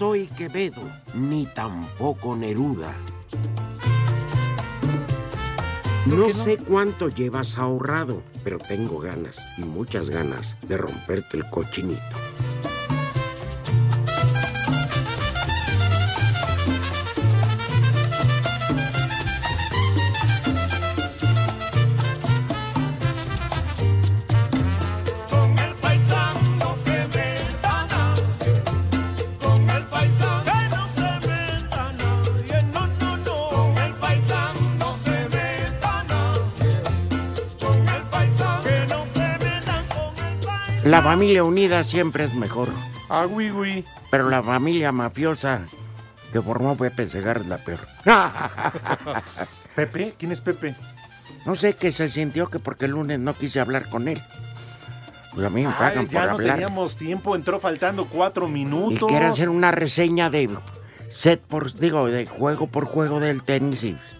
Soy Quevedo, ni tampoco Neruda. No sé cuánto llevas ahorrado, pero tengo ganas, y muchas ganas, de romperte el cochinito. La familia unida siempre es mejor, Ah, güey, güey. pero la familia mafiosa que formó Pepe Segarra es la peor. ¿Pepe? ¿Quién es Pepe? No sé qué se sintió que porque el lunes no quise hablar con él. Pues a mí me Ay, pagan ya por no hablar. teníamos tiempo, entró faltando cuatro Y minutos. quiere hacer una reseña de set por, digo, de juego por juego del tenis y, y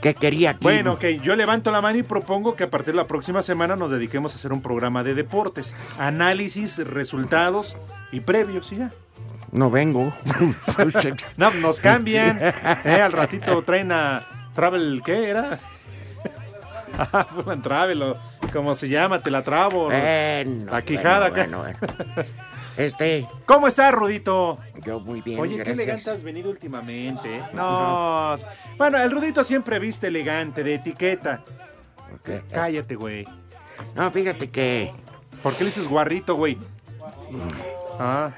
qué quería aquí. Bueno, ok, yo levanto la mano y propongo que a partir de la próxima semana nos dediquemos a hacer un programa de deportes, análisis, resultados y previos y ya. No vengo. No, nos cambian. Eh, al ratito traen a Travel, ¿qué era? Ah, Travel, o como se llama, te la trabo. Bueno, La quijada bueno, bueno. Este, ¿Cómo estás, Rudito? yo muy bien, Oye, qué elegante has venido últimamente. ¿eh? No. Bueno, el Rudito siempre viste elegante, de etiqueta. Cállate, güey. No, fíjate que ¿Por qué le dices guarrito, güey? Ah,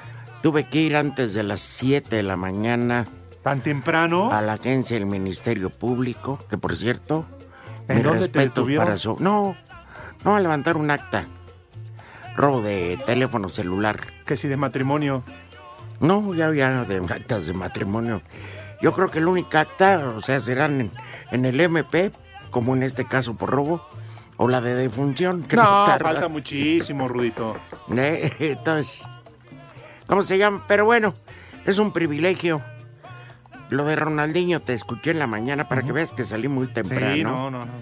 tuve que ir antes de las 7 de la mañana tan temprano. a la agencia del Ministerio Público, que por cierto, ¿En dónde te detuvieron? para su... No, no, a levantar un acta. Robo de teléfono celular. Que si de matrimonio. No, ya había de actas de matrimonio. Yo creo que el único acta, o sea, serán en, en el MP, como en este caso por robo, o la de defunción. que No, tarda. falta muchísimo, Rudito. Eh, Entonces, ¿cómo se llama? Pero bueno, es un privilegio. Lo de Ronaldinho te escuché en la mañana para que veas que salí muy temprano. Sí, no, no, no.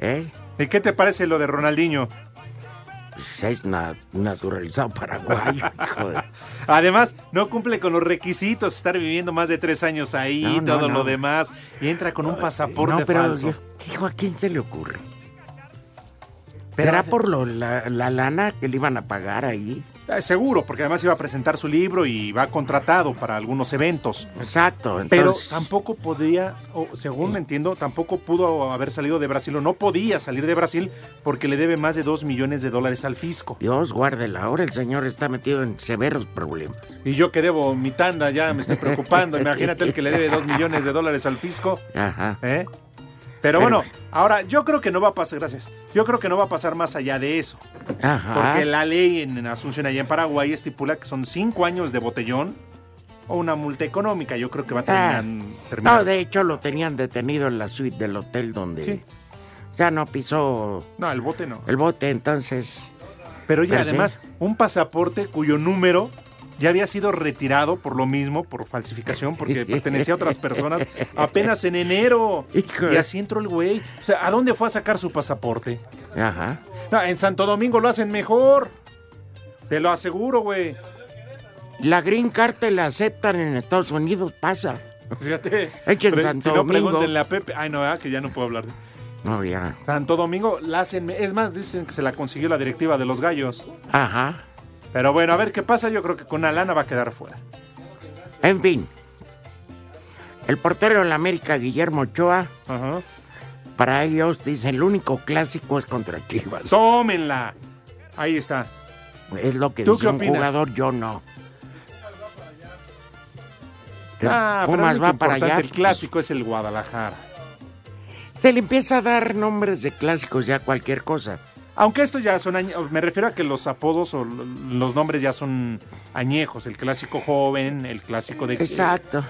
¿Eh? ¿Y qué te parece lo de Ronaldinho? Es na- naturalizado paraguayo, hijo de- Además, no cumple con los requisitos, estar viviendo más de tres años ahí, No, no, todo no. lo demás, y entra con un pasaporte No, pero falso. dijo, ¿a quién se le ocurre? ¿Será por lo- la, la lana que le iban a pagar ahí? Eh, Seguro, porque además iba a presentar su libro y va contratado para algunos eventos. Exacto. Pero Entonces, tampoco podría, o según me entiendo, tampoco pudo haber salido de Brasil o no podía salir de Brasil porque le debe más de dos millones de dólares al fisco. Dios guárdela. Ahora el señor está metido en severos problemas. Y yo que debo mi tanda ya me estoy preocupando. Imagínate el que le debe dos millones de dólares al fisco. Ajá. ¿eh? Pero bueno, ahora yo creo que no va a pasar, gracias. Yo creo que no va a pasar más allá de eso. Ajá. Porque la ley en Asunción allá en Paraguay estipula que son cinco años de botellón o una multa económica. Yo creo que va a Ah. terminar. No, de hecho lo tenían detenido en la suite del hotel donde Sí. ya no pisó No, el bote no. el bote, entonces Pero ya sí. además, un pasaporte cuyo número ya había sido retirado por lo mismo, por falsificación, porque pertenecía a otras personas apenas en enero. Y así entró el güey. O sea, ¿a dónde fue a sacar su pasaporte? Ajá. No, en Santo Domingo lo hacen mejor. Te lo aseguro, güey. La Green Card te la aceptan en Estados Unidos, pasa. Fíjate. Es que en Pre- Santo si no, Domingo- pregúntenle a Pepe. Ay, no, ¿verdad? que ya no puedo hablar. No, ya. Santo Domingo la hacen. Es más, dicen que se la consiguió la directiva de los gallos. Ajá. Pero bueno, a ver qué pasa. Yo creo que con Alana va a quedar fuera. En fin. El portero de la América, Guillermo Ochoa, Ajá. para ellos, dice, el único clásico es contra Chivas. Tómenla. Ahí está. Es lo que ¿Tú dice qué un opinas? jugador, yo no. Ah, pero Pumas lo va para allá. El clásico es el Guadalajara. Se le empieza a dar nombres de clásicos ya cualquier cosa. Aunque estos ya son añejos, me refiero a que los apodos o los nombres ya son añejos. El clásico joven, el clásico de... Exacto.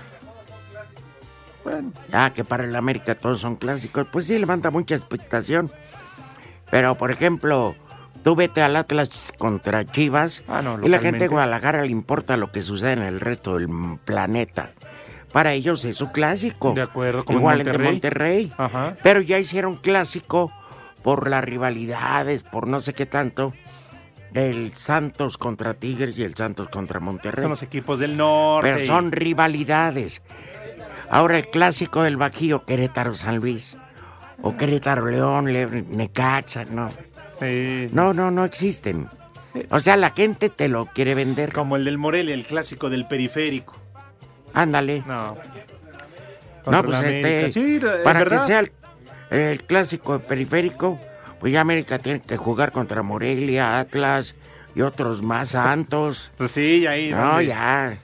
Bueno, Ah, que para el América todos son clásicos. Pues sí, levanta mucha expectación. Pero, por ejemplo, tú vete al Atlas contra Chivas Ah, no, y la gente de Guadalajara le importa lo que sucede en el resto del planeta. Para ellos es su clásico. De acuerdo, como en Igual el de. Monterrey. Ajá. Pero ya hicieron clásico por las rivalidades, por no sé qué tanto. El Santos contra Tigres y el Santos contra Monterrey. son los equipos del norte. Pero son rivalidades. Ahora el clásico del Bajío, Querétaro-San Luis. O Querétaro-León, Le- Necaxa, no. Sí. No, no, no existen. O sea, la gente te lo quiere vender. Como el del Morelia, el clásico del periférico. Ándale. No. No, Contra pues la América. este, Sí, para verdad. que sea el, el clásico periférico, pues ya América tiene que jugar contra Morelia, Atlas y otros más santos. Pues sí, ahí. No, ya.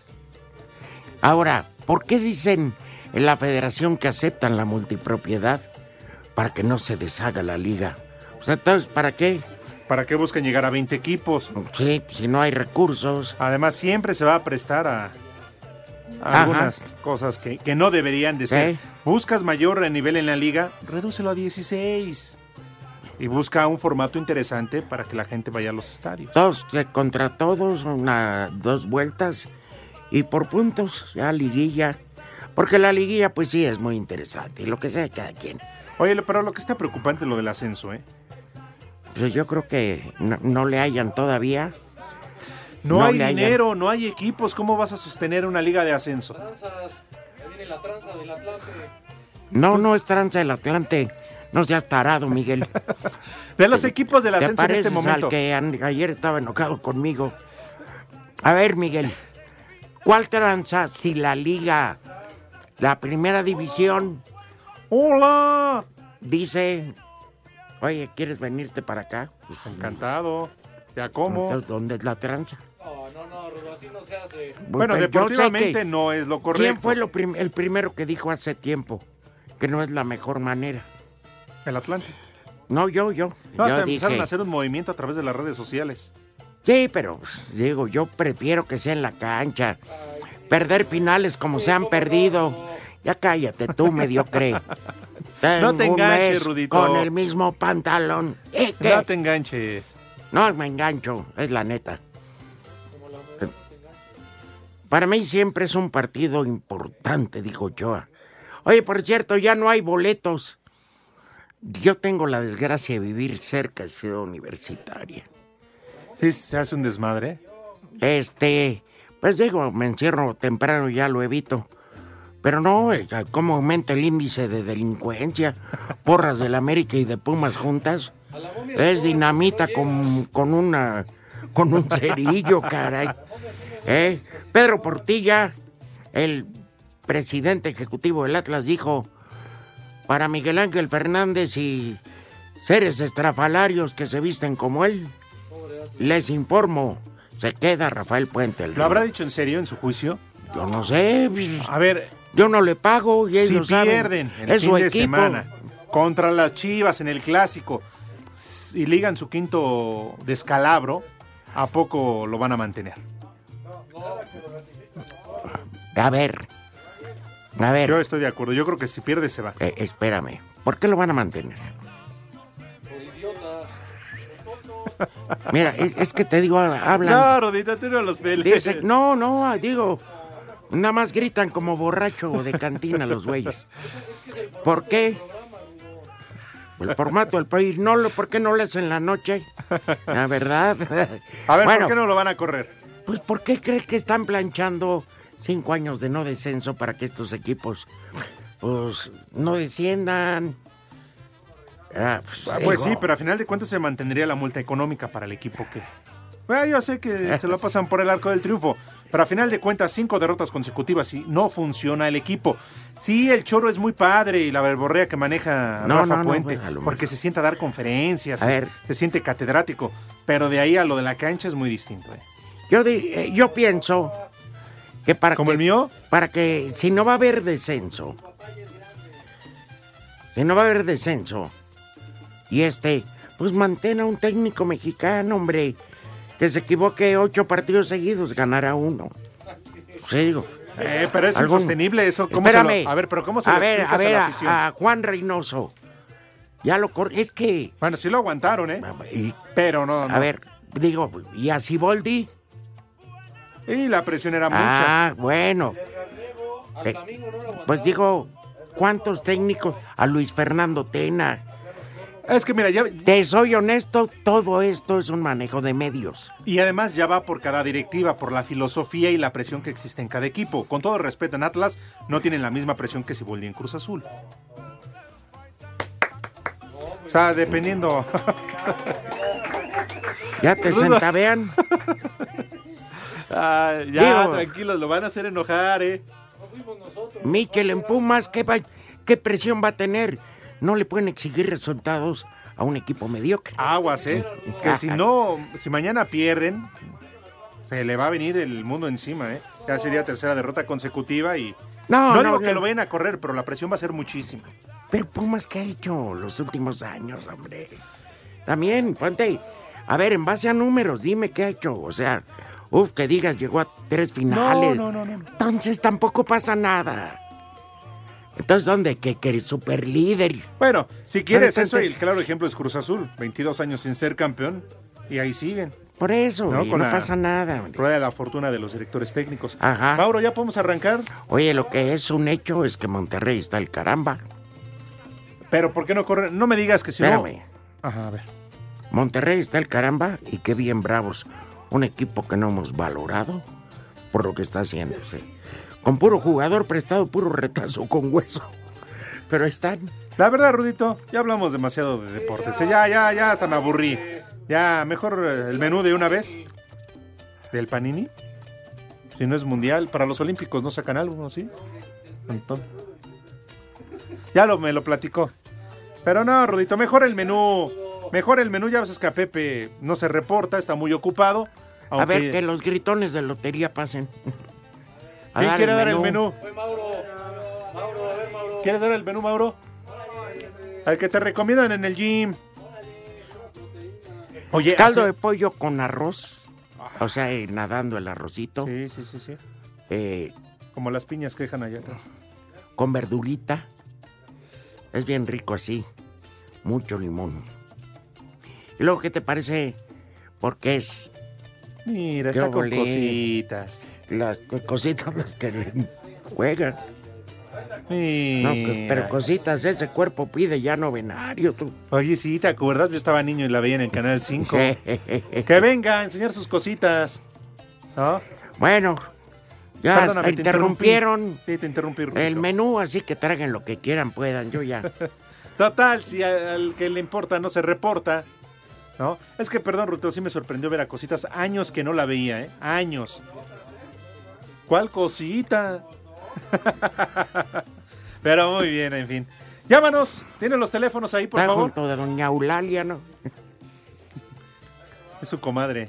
Ahora, ¿por qué dicen en la federación que aceptan la multipropiedad? Para que no se deshaga la liga. O sea, entonces, ¿para qué? ¿Para qué buscan llegar a 20 equipos? Sí, si no hay recursos. Además, siempre se va a prestar a, Ajá. algunas cosas que, que no deberían de ser. Buscas mayor nivel en la liga, redúcelo a 16. Y busca un formato interesante para que la gente vaya a los estadios. Todos eh, contra todos, una, dos vueltas y por puntos, ya liguilla. Porque la liguilla, pues sí, es muy interesante. Y lo que sea, cada quien. Oye, pero lo que está preocupante es lo del ascenso, ¿eh? Pues yo creo que no, no le hayan todavía. No, No hay hayan- dinero, no hay equipos. ¿Cómo vas a sostener una liga de ascenso? No, no es tranza el Atlante. No seas tarado, Miguel. De los equipos del ¿Te ascenso en este momento. al que ayer estaba enojado conmigo? A ver, Miguel, ¿cuál tranza si la liga, la primera división, ¡Hola! dice, oye, ¿quieres venirte para acá? Pues, Encantado. ¿Ya cómo? ¿dónde es la tranza? Bueno, yo sé deportivamente no es lo correcto. ¿Quién fue lo prim- el primero que dijo hace tiempo que no es la mejor manera? El Atlante. No, yo, yo. No, yo hasta empezaron dije, a hacer un movimiento a través de las redes sociales. Sí, pero pues, digo, yo prefiero que sea en la cancha. Perder finales como se han perdido. Ya cállate tú, mediocre. Tengo te enganches, Rudito. Con el mismo pantalón. ¿Y qué? No te enganches. No me engancho, es la neta. Para mí siempre es un partido importante, dijo Ochoa. Oye, por cierto, ya no hay boletos. Yo tengo la desgracia de vivir cerca de Ciudad Universitaria. Sí, se hace un desmadre. Este, pues digo, me encierro temprano, ya lo evito. Pero no, ¿cómo aumenta el índice de delincuencia? Porras del América y de Pumas juntas. Es dinamita con, con una con un cerillo, caray. ¿Eh? Pedro Portilla, el presidente ejecutivo del Atlas, dijo para Miguel Ángel Fernández y seres estrafalarios que se visten como él, les informo, se queda Rafael Puente. el ¿Lo habrá dicho en serio en su juicio? Yo no sé, A ver, yo no le pago y si ellos saben. pierden el es fin su de equipo. semana contra las Chivas en el clásico y ligan su quinto descalabro, ¿a poco lo van a mantener? A ver, a ver, Yo estoy de acuerdo. Yo creo que si pierde se va. eh, espérame, ¿por qué lo van a mantener? Mira, es, que te digo, hablan. No, Rodita, tú no los. Dice, no, no, digo, nada más gritan como borracho de cantina los güeyes. ¿Por qué? el formato del país. No, lo- ¿Por qué no lees en la noche? La verdad. A ver, Bueno, ¿por qué no lo van a correr? Pues ¿por qué crees que están planchando cinco años de no descenso para que estos equipos pues no desciendan? Ah, pues, Ah, Pues sí, pero a final de cuentas se mantendría la multa económica para el equipo que... Bueno, yo sé que se lo pasan por el arco del triunfo, pero a final de cuentas cinco derrotas consecutivas y no funciona el equipo. Sí, el choro es muy padre y la verborrea que maneja No, Rafa no, no, Puente, déjalo, porque se sienta a dar conferencias, A se, ver. se siente catedrático, pero de ahí a lo de la cancha es muy distinto. ¿eh? Yo, di- eh, yo pienso que para ¿Como que, el mío? para que si no va a haber descenso, si no va a haber descenso, y este, pues mantén a un técnico mexicano, hombre, que se equivoque ocho partidos seguidos, ganará uno. Sí, digo. Eh, pero es algún- insostenible eso. ¿Cómo se Espérame. lo- a ver, pero ¿cómo se a lo ver, explicas a ver, la a, afición? a Juan Reynoso. Ya lo cor... Es que, Bueno, sí lo aguantaron, ¿eh? y- Pero no, no. a ver, digo, ¿y a Siboldi? Y la presión era mucha. Ah, bueno. Eh, pues digo, ¿cuántos técnicos? A Luis Fernando Tena. Es que mira, ya, Te soy honesto, todo esto es un manejo de medios. Y además ya va por cada directiva, por la filosofía y la presión que existe en cada equipo. Con todo respeto, en Atlas no tienen la misma presión que Siboldi en Cruz Azul. O sea, dependiendo. Ya te Rudo. Ah, ya, Digo- tranquilos, lo van a hacer enojar, ¿eh? Michel en Pumas, ¿qué, va- ¿qué presión va a tener? No le pueden exigir resultados a un equipo mediocre. Aguas, ¿eh? Que si no, si mañana pierden, se le va a venir el mundo encima, ¿eh? Ya sería tercera derrota consecutiva y... No, No, no, digo que no. lo vayan a correr, pero la presión va a ser muchísima. Pero Pumas, ¿qué ha hecho los últimos años, hombre? También, ponte. A ver, en base a números, dime qué ha hecho. O sea, uf, que digas, llegó a tres finales. no, no, no. Entonces tampoco pasa nada. Entonces, ¿dónde? Que, que eres super líder. Bueno, si quieres eso, el claro ejemplo es Cruz Azul. 22 años sin ser campeón y ahí siguen. Por eso, No, no pasa nada. hombre. Prueba de la fortuna de los directores técnicos. Ajá. Mauro, ¿ya podemos arrancar? Oye, lo que es un hecho es que Monterrey está el caramba. Pero ¿por qué no corren? No me digas que si no... Espérame. Ajá, a ver. Monterrey está el caramba y qué bien bravos. Un equipo que no hemos valorado por lo que está haciéndose. Con puro jugador prestado, puro retazo con hueso. Pero están. La verdad, Rudito, ya hablamos demasiado de deportes. ¿eh? Ya, ya, ya hasta me aburrí. Ya, mejor eh, el menú de una vez. Del Panini. Si no es mundial, para los Olímpicos no sacan algo, ¿no? ¿Sí? Entonces- Ya lo, me lo platicó. Pero no, Rudito, mejor el menú. Mejor el menú, ya ves que a Pepe no se reporta, está muy ocupado. A ver que los gritones de lotería pasen. A ¿Quién dar quiere el dar el menú? ¿Quieres dar el menú, Mauro? Al que te recomiendan en el gym. Oye, Caldo hace- de pollo con arroz. O sea, eh, nadando el arrocito. Sí, sí, sí, sí. eh, Como las piñas que dejan allá atrás. con verdurita. Es bien rico así. Mucho limón. Y luego, ¿qué te parece? Porque es Mira, está con cositas. las co- cositas las que juegan. Mira. No, que- pero cositas, ese cuerpo pide ya novenario. Tú. Oye, sí, ¿te acuerdas? Yo estaba niño y la veía en el Canal 5. Que venga a enseñar sus cositas. ¿No? bueno, ya Perdóname, te interrumpieron interrumpí. Sí, te el menú, así que traigan lo que quieran, puedan. Yo ya. Total, si al que le importa no se reporta, ¿no? Es que, perdón, Ruteo, sí me sorprendió ver a cositas. Años que no la veía, ¿eh? Años. ¿Cuál cosita? Pero muy bien, en fin. Llámanos. ¿Tienen los teléfonos ahí, por Está favor? junto de doña Eulalia, ¿no? Es su comadre.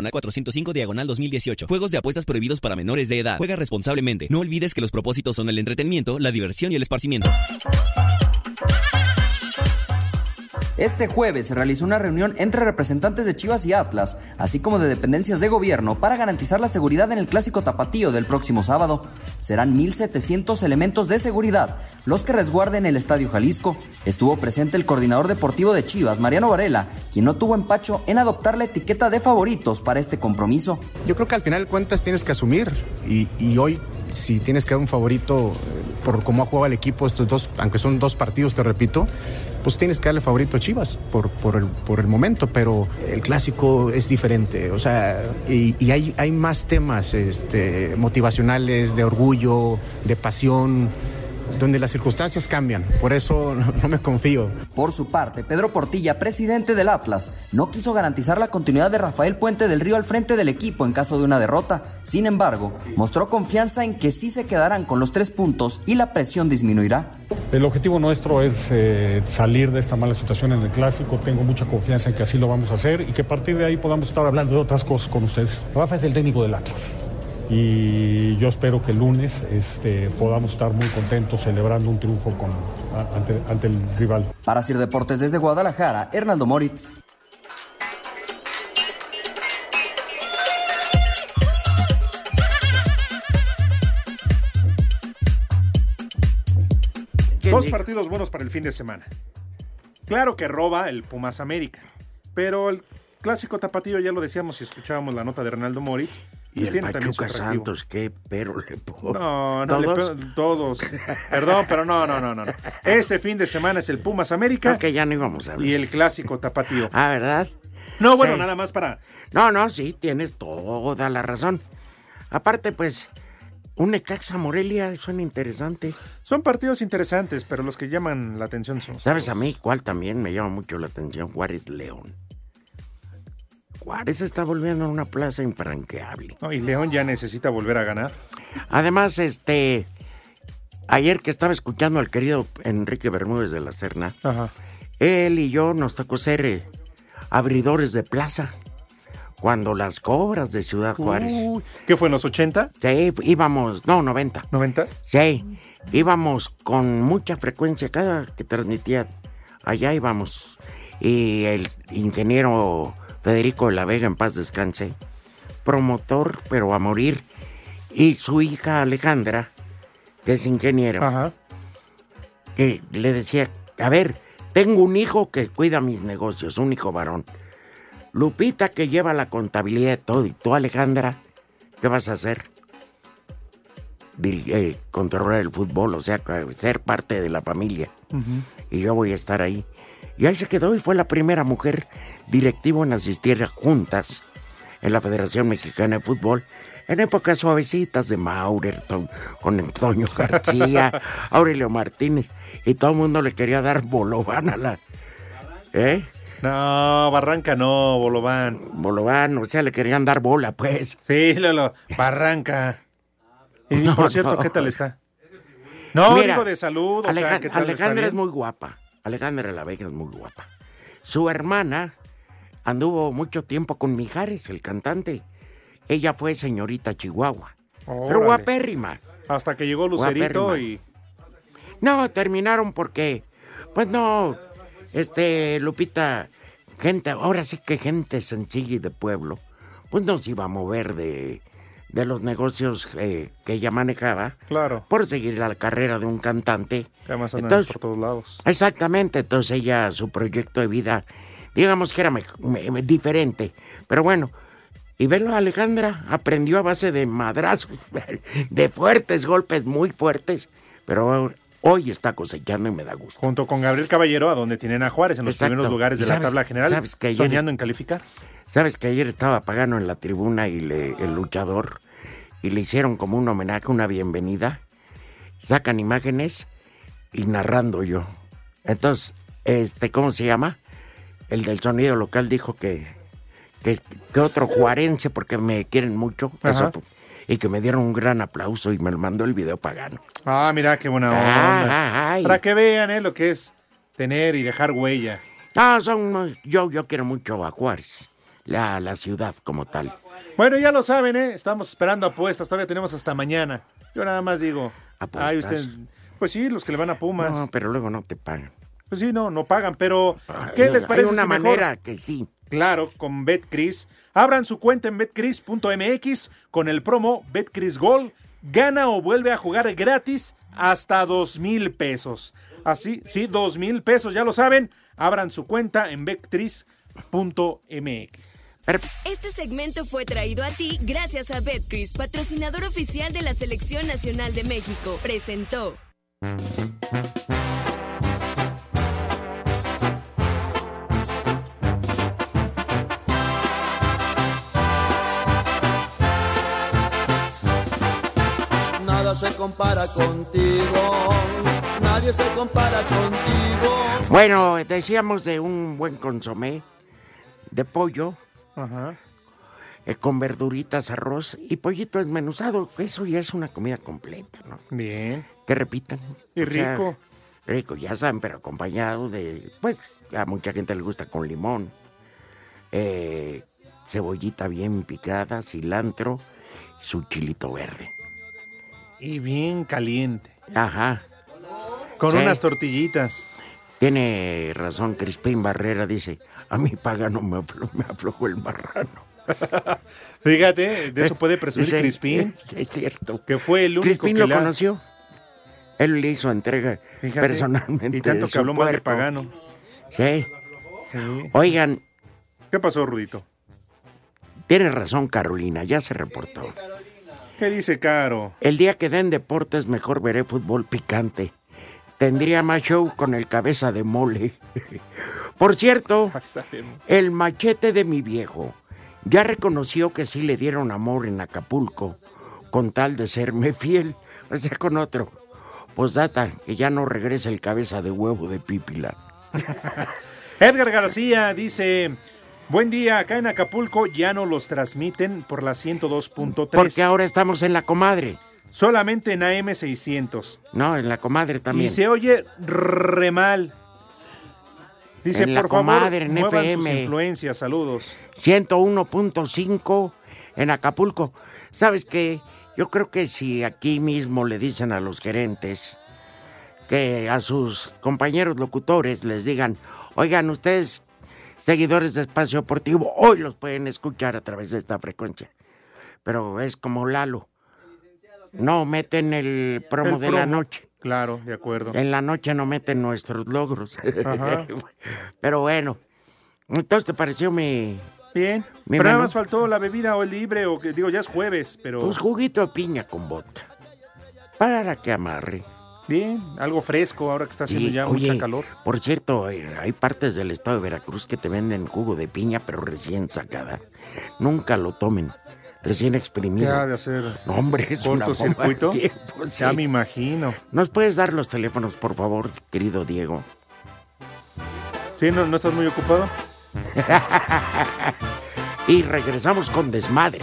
405 diagonal 2018. Juegos de apuestas prohibidos para menores de edad. Juega responsablemente. No olvides que los propósitos son el entretenimiento, la diversión y el esparcimiento. Este jueves se realizó una reunión entre representantes de Chivas y Atlas, así como de dependencias de gobierno, para garantizar la seguridad en el clásico tapatío del próximo sábado. Serán 1.700 elementos de seguridad los que resguarden el Estadio Jalisco. Estuvo presente el coordinador deportivo de Chivas, Mariano Varela, quien no tuvo empacho en adoptar la etiqueta de favoritos para este compromiso. Yo creo que al final cuentas tienes que asumir y, y hoy si tienes que dar un favorito eh, por cómo ha jugado el equipo estos dos, aunque son dos partidos, te repito, pues tienes que darle favorito a Chivas por, por, el, por el momento, pero el clásico es diferente, o sea, y, y hay, hay más temas este, motivacionales, de orgullo, de pasión donde las circunstancias cambian. Por eso no, me confío. Por su parte, Pedro Portilla, presidente del Atlas, no quiso garantizar la continuidad de Rafael Puente del Río al frente del equipo en caso de una derrota. Sin embargo, mostró confianza en que sí se quedarán con los tres puntos y la presión disminuirá. El objetivo nuestro es eh, salir de esta mala situación en el clásico. Tengo mucha confianza en que así lo vamos a hacer y que a partir de ahí podamos estar hablando de otras cosas con ustedes. Rafa es el técnico del Atlas y yo espero que el lunes este, podamos estar muy contentos celebrando un triunfo con, ante, ante, el rival. Para Sir Deportes desde Guadalajara, Hernaldo Moritz. Dos partidos buenos para el fin de semana. Claro que roba el Pumas América, pero el clásico tapatío ya lo decíamos si escuchábamos la nota de Ronaldo Moritz. Y el Pachuca Santos, qué pero le pongo. No, no, ¿Todos? Le, todos. Perdón, pero no, no, no, no. Este fin de semana es el Pumas América. Que ya no íbamos a ver. Y el clásico tapatío. Ah, ¿verdad? No, bueno, sí. nada más para. No, no, sí, tienes toda la razón. Aparte, pues, un Necaxa Morelia suena interesante. Son partidos interesantes, pero los que llaman la atención son. ¿Sabes a mí cuál también me llama mucho la atención? Juárez León. Juárez está volviendo a una plaza infranqueable. No, y León ya necesita volver a ganar. Además, este. Ayer que estaba escuchando al querido Enrique Bermúdez de la Serna, Ajá. él y yo nos tocó ser eh, abridores de plaza. Cuando las cobras de Ciudad Juárez. Uy, ¿Qué fue en los 80? Sí, íbamos, no, 90. ¿90? Sí, íbamos con mucha frecuencia, cada que transmitía allá íbamos. Y el ingeniero Federico de la Vega, en paz descanse, promotor, pero a morir. Y su hija Alejandra, que es ingeniero, Ajá. que le decía, a ver, tengo un hijo que cuida mis negocios, un hijo varón. Lupita que lleva la contabilidad de todo, y tú Alejandra, ¿qué vas a hacer? Dir eh, controlar el fútbol, o sea, ser parte de la familia. Uh -huh. Y yo voy a estar ahí. Y ahí se quedó y fue la primera mujer directiva en asistir a juntas en la Federación Mexicana de Fútbol en épocas suavecitas de Maurer, con Antonio García, Aurelio Martínez, y todo el mundo le quería dar bolobán a la... ¿Eh? No, Barranca no, Bolobán. Bolobán, o sea, le querían dar bola, pues. Sí, Lolo, Barranca. Y no, por cierto, no. ¿qué tal está? No, Mira, digo de salud, o Alej sea, ¿qué tal Alejandra es muy guapa. Alejandra La Vega es muy guapa. Su hermana anduvo mucho tiempo con Mijares, el cantante. Ella fue señorita Chihuahua. Órale. Pero guapérrima. Hasta que llegó Lucerito guapérrima. y. No, terminaron porque. Pues no. Este, Lupita, gente, ahora sí que gente sencilla y de pueblo, pues no se iba a mover de, de los negocios eh, que ella manejaba. Claro. Por seguir la carrera de un cantante. Que además andan entonces, por todos lados. Exactamente, entonces ella, su proyecto de vida, digamos que era me, me, diferente. Pero bueno, y verlo Alejandra aprendió a base de madrazos, de fuertes golpes, muy fuertes, pero hoy está cosechando y me da gusto. Junto con Gabriel Caballero, a donde tienen a Juárez en los Exacto. primeros lugares de la tabla general, sabes que soñando en calificar. Sabes que ayer estaba Pagano en la tribuna y le, el luchador y le hicieron como un homenaje, una bienvenida. Sacan imágenes y narrando yo. Entonces, este, ¿cómo se llama? El del sonido local dijo que, que, que otro juarense, porque me quieren mucho, eso, y que me dieron un gran aplauso y me mandó el video Pagano. Ah, mira qué buena onda. Ah. Para que vean, ¿eh? Lo que es tener y dejar huella. No, son, yo, yo quiero mucho a Juárez, la, la ciudad como tal. Bueno, ya lo saben, ¿eh? Estamos esperando apuestas. Todavía tenemos hasta mañana. Yo nada más digo. Ay, usted. Pues sí, los que le van a Pumas. No, pero luego no te pagan. Pues sí, no, no pagan, pero ¿qué les Hay parece? una si mejor- manera que sí. Claro, con BetCris. Abran su cuenta en betcris.mx con el promo BetCris Gol. Gana o vuelve a jugar gratis hasta dos mil pesos. Así, sí, dos mil pesos, ya lo saben. Abran su cuenta en betcris.mx. Este segmento fue traído a ti gracias a Betcris, patrocinador oficial de la Selección Nacional de México. Presentó. Se compara contigo, nadie se compara contigo. Bueno, decíamos de un buen consomé de pollo Ajá. eh, con verduritas, arroz y pollito desmenuzado. Eso ya es una comida completa, ¿no? Bien. Que repitan. Y O sea, rico. rico, ya saben, pero acompañado de, pues, a mucha gente le gusta con limón, eh, cebollita bien picada, cilantro, su chilito verde. Y bien caliente. Ajá. Con Sí. unas tortillitas. Tiene razón, Crispín Barrera dice, a mi pagano me, aflo- me aflojó el marrano. Fíjate, de eso puede presumir Sí, Crispín. sí, Es cierto. Que fue el único Crispín que lo conoció. Él le hizo entrega Fíjate, personalmente. Y tanto de que su habló mal de. Pagano. Sí. Sí. Oigan, ¿Qué pasó, Rudito? tiene razón Carolina, ya se reportó. ¿Qué dice Caro? El día que den deportes mejor veré fútbol picante. Tendría más show con el cabeza de mole. Por cierto, el machete de mi viejo ya reconoció que sí le dieron amor en Acapulco con tal de serme fiel. O sea, con otro. Posdata, que ya no regresa el cabeza de huevo de Pípila. Edgar García dice: Buen día, acá en Acapulco ya no los transmiten por la 102.3. Porque ahora estamos en la comadre. Solamente en AM600. No, en la comadre también. Y se oye re mal. Dice, En la por favor, comadre, en muevan sus FM. influencias. Saludos. 101.5 en Acapulco. ¿Sabes qué? Yo creo que si aquí mismo le dicen a los gerentes que a sus compañeros locutores les digan, oigan, ustedes, seguidores de Espacio Deportivo, hoy los pueden escuchar a través de esta frecuencia. Pero es como Lalo. No meten el promo El de la noche. Claro, de acuerdo. En la noche no meten nuestros logros. Ajá. Pero bueno. Entonces, ¿te pareció mi, Bien. mi pero nada más faltó la bebida o el libre, o que digo, ya es jueves, pero. Pues juguito de piña con vodka. Para que amarre. Bien, algo fresco ahora que está haciendo ya oye, mucha calor. Por cierto, eh, hay partes del estado de Veracruz que te venden jugo de piña, pero recién sacada. Nunca lo tomen. Recién exprimido. Ya de hacer No, hombre, es cortocircuito. sí. Ya me imagino. ¿Nos puedes dar los teléfonos, por favor, querido Diego? ¿Sí? ¿No, no estás muy ocupado? y regresamos con desmadre.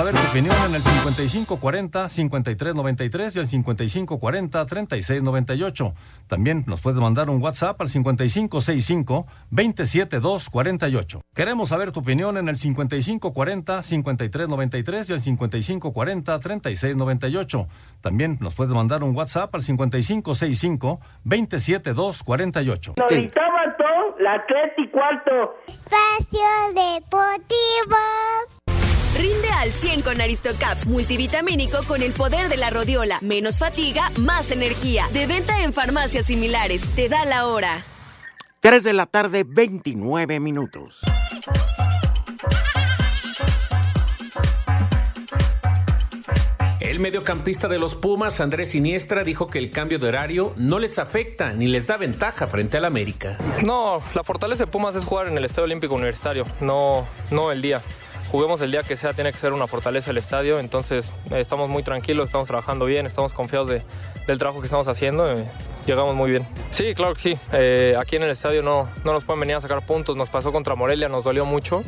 Saber tu opinión en el 5540-5393 y el 5540-3698. También nos puedes mandar un WhatsApp al 5565-27248. Queremos saber tu opinión en el 5540-5393 y el 5540-3698. También nos puedes mandar un WhatsApp al 5565-27248. Ahorita todo, la tres y cuarto. Espacio Deportivo. Rinde al 100 con Aristocaps multivitamínico con el poder de la rodiola. Menos fatiga, más energía. De venta en farmacias similares. Te da la hora. 3 de la tarde, 29 minutos. El mediocampista de los Pumas, Andrés Siniestra, dijo que el cambio de horario no les afecta ni les da ventaja frente al América. No, la fortaleza de Pumas es jugar en el Estadio Olímpico Universitario, no, no el día. Juguemos el día que sea, tiene que ser una fortaleza el estadio, entonces eh, estamos muy tranquilos, estamos trabajando bien, estamos confiados de- del trabajo que estamos haciendo, eh, llegamos muy bien. Sí, claro que sí, eh, aquí en el estadio no, no nos pueden venir a sacar puntos, nos pasó contra Morelia, nos dolió mucho,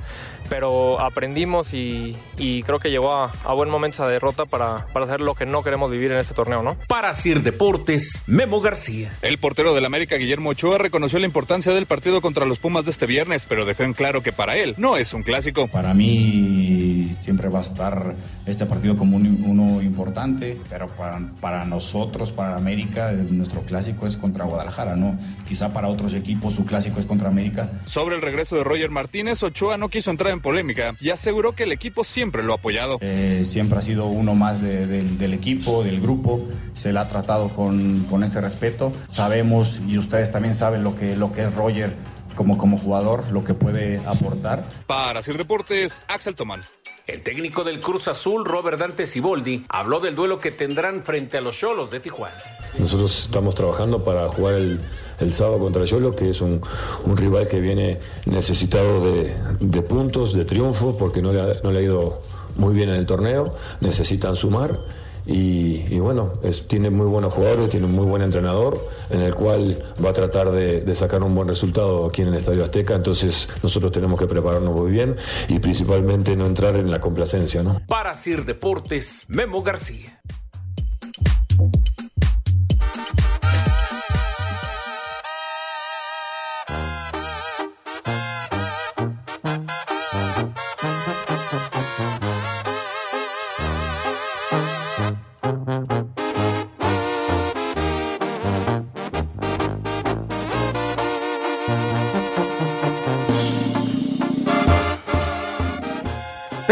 pero aprendimos y, y creo que llegó a, a buen momento esa derrota para, para hacer lo que no queremos vivir en este torneo, ¿no? Para Sir Deportes, Memo García. El portero del América, Guillermo Ochoa, reconoció la importancia del partido contra los Pumas de este viernes, pero dejó en claro que para él no es un clásico. Para mí siempre va a estar este partido como un- uno importante, pero para, para nosotros, para América, el- nuestro clásico es contra Guadalajara, ¿no? Quizá para otros equipos su clásico es contra América. Sobre el regreso de Roger Martínez, Ochoa no quiso entrar en polémica y aseguró que el equipo siempre lo ha apoyado. Eh, siempre ha sido uno más de- de- del equipo, del grupo, se le ha tratado con, con ese respeto. Sabemos y ustedes también saben lo que, lo que es Roger como, como jugador, lo que puede aportar. Para Sir Deportes, Axel Tomán. El técnico del Cruz Azul, Robert Dante Siboldi, habló del duelo que tendrán frente a los Cholos de Tijuana. Nosotros estamos trabajando para jugar el, el sábado contra Yolo, que es un, un rival que viene necesitado de, de puntos, de triunfo, porque no le, ha, no le ha ido muy bien en el torneo, necesitan sumar. Y, bueno, tiene muy buenos jugadores, tiene un muy buen entrenador, en el cual va a tratar de, de sacar un buen resultado aquí en el Estadio Azteca. Entonces nosotros tenemos que prepararnos muy bien y principalmente no entrar en la complacencia, ¿no? Para Sir Deportes, Memo García.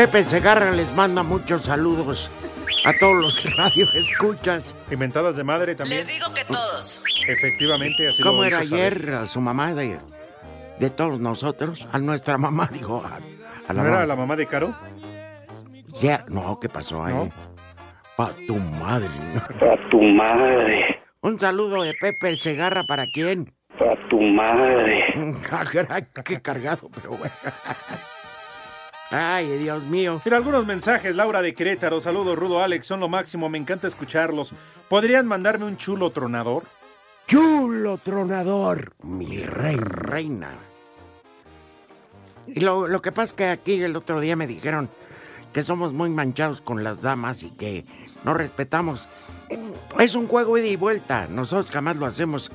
Pepe Segarra les manda muchos saludos a todos los radio escuchas. Inventadas de madre también. digo que todos. Efectivamente, así ¿Cómo lo era saber. ayer a su mamá de, de todos nosotros? A nuestra mamá, digo, a, a ¿No era la mamá de Caro? Ya, no, ¿qué pasó ahí? Pa' tu madre. Pa' tu madre. Un saludo de Pepe Segarra para quién? Pa' tu madre. Qué cargado, pero bueno. Ay, Dios mío. Mira, algunos mensajes. Laura de Querétaro, saludos, Rudo Alex, son lo máximo, me encanta escucharlos. ¿Podrían mandarme un chulo tronador? Chulo tronador, mi reina. reina. Y lo, lo que pasa es que aquí el otro día me dijeron que somos muy manchados con las damas y que no respetamos. Es un juego ida y vuelta, nosotros jamás lo hacemos.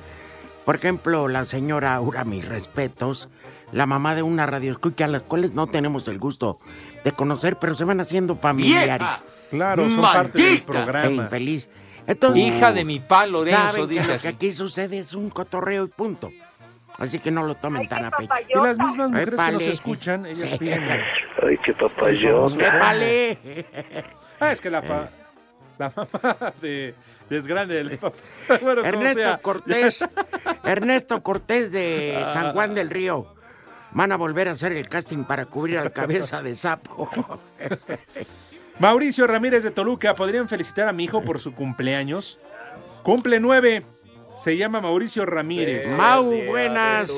Por ejemplo, la señora Aura, mis respetos, la mamá de una radio escucha a las cuales no tenemos el gusto de conocer, pero se van haciendo familiares. Claro, son parte del ¡Maldita! programa. E infeliz. Entonces, Hija de mi palo que dice lo que aquí sucede es un cotorreo y punto. Así que no lo tomen tan a pecho. Y las mismas mujeres que nos escuchan, ellas Sí. piden. Ay, qué papayota. ¡Épale! Ah, es que la, pa- la mamá de, de es grande del papá. Bueno, Ernesto sea. Cortés, Ernesto Cortés de San Juan del Río. Van a volver a hacer el casting para cubrir al cabeza de sapo. Mauricio Ramírez de Toluca, ¿podrían felicitar a mi hijo por su cumpleaños? Cumple nueve. Se llama Mauricio Ramírez. Mau, buenas.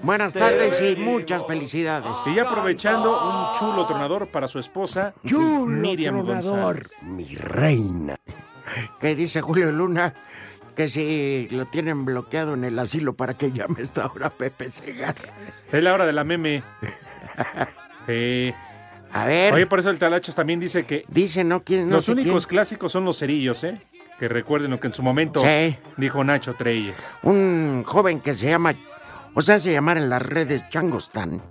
Buenas tardes y muchas felicidades. Y ya aprovechando un chulo tronador para su esposa, Chulo Miriam tronador, González. mi reina. ¿Qué dice Julio Luna? Que si lo tienen bloqueado en el asilo para que llame esta hora Pepe Segarra. Es la hora de la meme. Sí. A ver. Oye, por eso el Talachos también dice que Dice, ¿no? ¿Quién, no los únicos quién. clásicos son los cerillos, ¿eh? Que recuerden lo que en su momento Sí. dijo Nacho Treyes. Un joven que se llama, o sea, se llamar en las redes Changostán,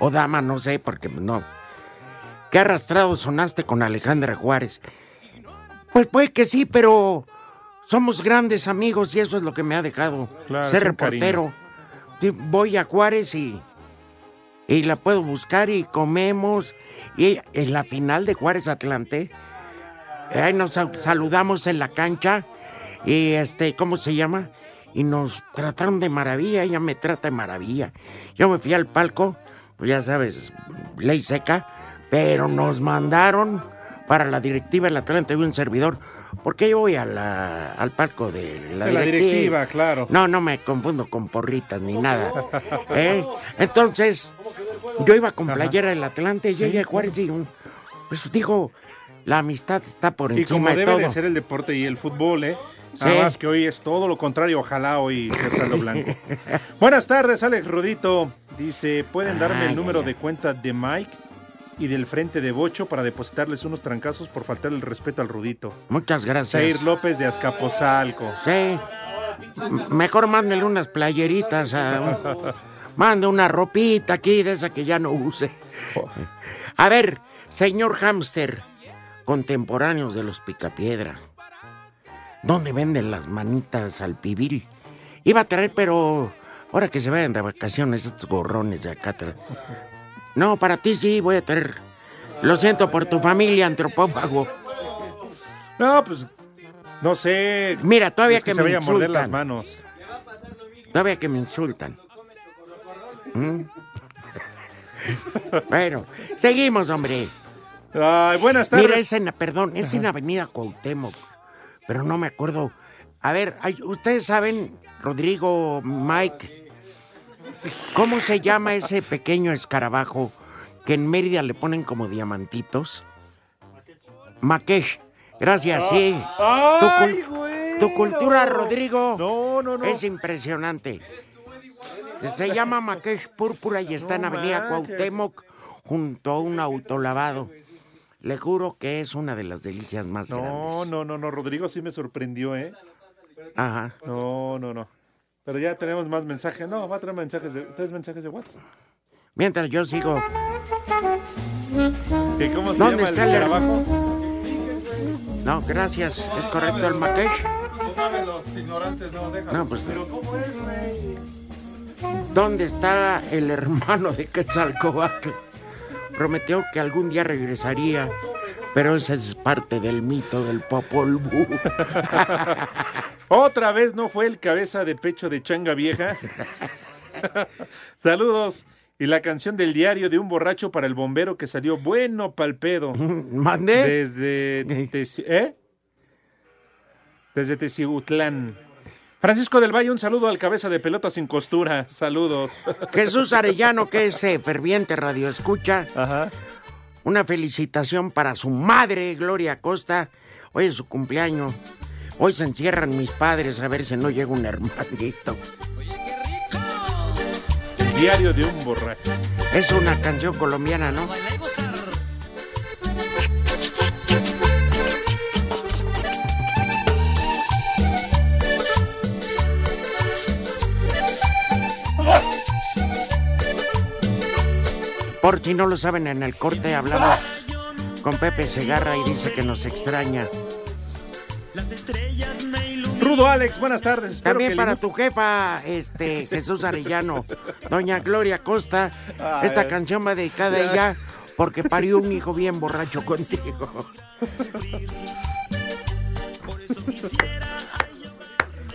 o dama, no sé, porque no. ¿Qué arrastrado sonaste con Alejandra Juárez? Pues puede que sí, pero somos grandes amigos y eso es lo que me ha dejado Claro, ser reportero. Voy a Juárez y, y la puedo buscar y comemos. Y en la final de Juárez Atlante, ahí nos sal- saludamos en la cancha y este, ¿cómo se llama? Y nos trataron de maravilla, ella me trata de maravilla. Yo me fui al palco, pues ya sabes, ley seca, pero nos mandaron para la directiva del Atlante y un servidor, porque yo voy a la- al palco de la, De la directiva, claro. No, no me confundo con porritas ni nada. ¿eh? Entonces, yo iba con playera del Atlante y Sí. ella Juárez y un- pues dijo, la amistad está por Y encima como de debe todo. de ser el deporte y el fútbol, ¿eh? Sí. Nada más que hoy es todo lo contrario. Ojalá hoy sea saldo blanco. Buenas tardes, Alex Rudito. Dice, ¿pueden darme Ay, el número ay, de cuenta de Mike y del frente de Bocho para depositarles unos trancazos por faltar el respeto al Rudito? Muchas gracias. Zair López de Azcapotzalco. Sí. M- Mejor mándele unas playeritas a... Mande una ropita aquí de esa que ya no use. A ver, señor hámster, contemporáneos de los Picapiedra. ¿Dónde venden las manitas al pibil? Iba a traer, pero ahora que se vayan de vacaciones estos gorrones de acá. No, para ti sí voy a traer. Lo siento por tu familia, antropófago. No, pues, no sé. Mira, todavía Es que, se me vaya a morder insultan. las manos. Todavía que me insultan. ¿Mm? bueno, seguimos, hombre. Ay, buenas tardes. Mira, es en, perdón, es en Avenida Cuauhtémoc, pero no me acuerdo. A ver, ustedes saben, Rodrigo, Mike, ¿cómo se llama ese pequeño escarabajo que en Mérida le ponen como diamantitos? Makesh. Gracias, sí. Tu, cul- tu cultura, Rodrigo, no, no, no. es impresionante. Se llama Makesh Púrpura y está en No Avenida. Cuauhtémoc junto a un autolavado. Le juro que es una de las delicias más No, grandes. no, no, no. Rodrigo sí me sorprendió, ¿eh? Ajá. No, no, no. Pero ya tenemos más mensajes. No, va a traer mensajes de, tres mensajes de WhatsApp. Mientras yo sigo. ¿Y cómo se ¿Dónde llama está el el escarabajo? No, gracias. ¿Es correcto el Makesh? No saben los ignorantes, no, déjalo. No, pues- Pero ¿cómo es, güey? ¿Dónde está el hermano de Quetzalcoatl? Prometió que algún día regresaría, pero esa es parte del mito del Popol Vuh. Otra vez no fue el cabeza de pecho de changa vieja. Saludos. Y la canción del diario de un borracho para el bombero que salió bueno pa'l pedo. ¿Mandé? Desde Teci- ¿eh? Desde Teciutlán. Francisco del Valle, un saludo al cabeza de pelota sin costura. Saludos. Jesús Arellano, que es eh, ferviente radioescucha. Una felicitación para su madre, Gloria Costa. Hoy es su cumpleaños. Hoy se encierran mis padres a ver si no llega un hermanito. Diario de un borracho. Es una canción colombiana, ¿no? Por si no lo saben, en el corte hablamos con Pepe Segarra y dice que nos extraña. Rudo Alex, buenas tardes. Espero También que el para tu jefa, este, Jesús Arellano, doña Gloria Costa, Ay. esta canción va dedicada a ella porque parió un hijo bien borracho contigo.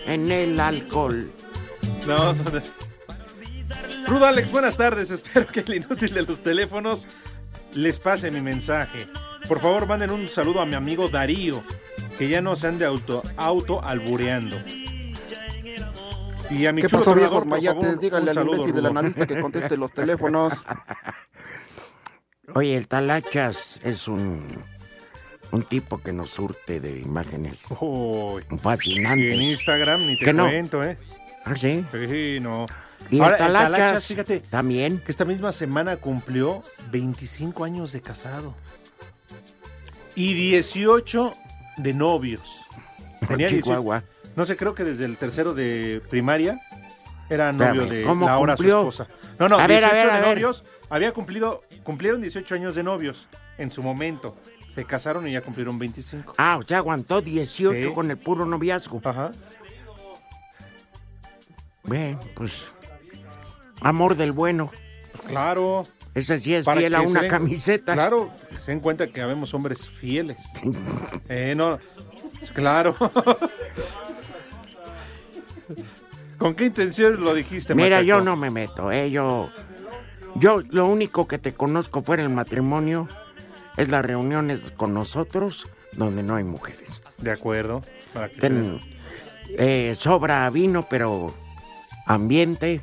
En el alcohol. No, son de- Rudo Alex, buenas tardes. Espero que el inútil de los teléfonos les pase mi mensaje. Por favor, manden un saludo a mi amigo Darío, que ya no se ande auto, auto albureando. Y a mi ¿Qué chulo pasó, viejos por mayates? favor, Dígale al imbécil del analista que conteste los teléfonos. Oye, el Talachas es un, un tipo que nos surte de imágenes Uy. fascinantes. En Instagram ni te ¿Que no? cuento, ¿eh? ¿Ah, sí? Sí, no. Y Ahora, el el Talachas, Talachas, fíjate. También. Que esta misma semana cumplió 25 años de casado. Y 18 de novios. Tenía 18. Chihuahua. No sé, creo que desde el tercero de primaria era novio Espérame, de ¿cómo la ahora cumplió? su esposa. No, no, A ver, 18 a ver, a de ver. novios. Había cumplido, cumplieron 18 años de novios en su momento. Se casaron y ya cumplieron 25. Ah, o sea, aguantó 18 Sí. con el puro noviazgo. Ajá. Bien, pues. Amor del bueno. Claro. Ese sí es Para fiel a se una camiseta. Claro, se den cuenta que habemos hombres fieles. eh, no, claro. ¿Con qué intención lo dijiste, Mira, Macaco? yo no me meto, ¿eh? Yo, yo lo único que te conozco fuera el matrimonio es las reuniones con nosotros donde no hay mujeres. De acuerdo. Para que Ten- eh, sobra vino, pero ambiente.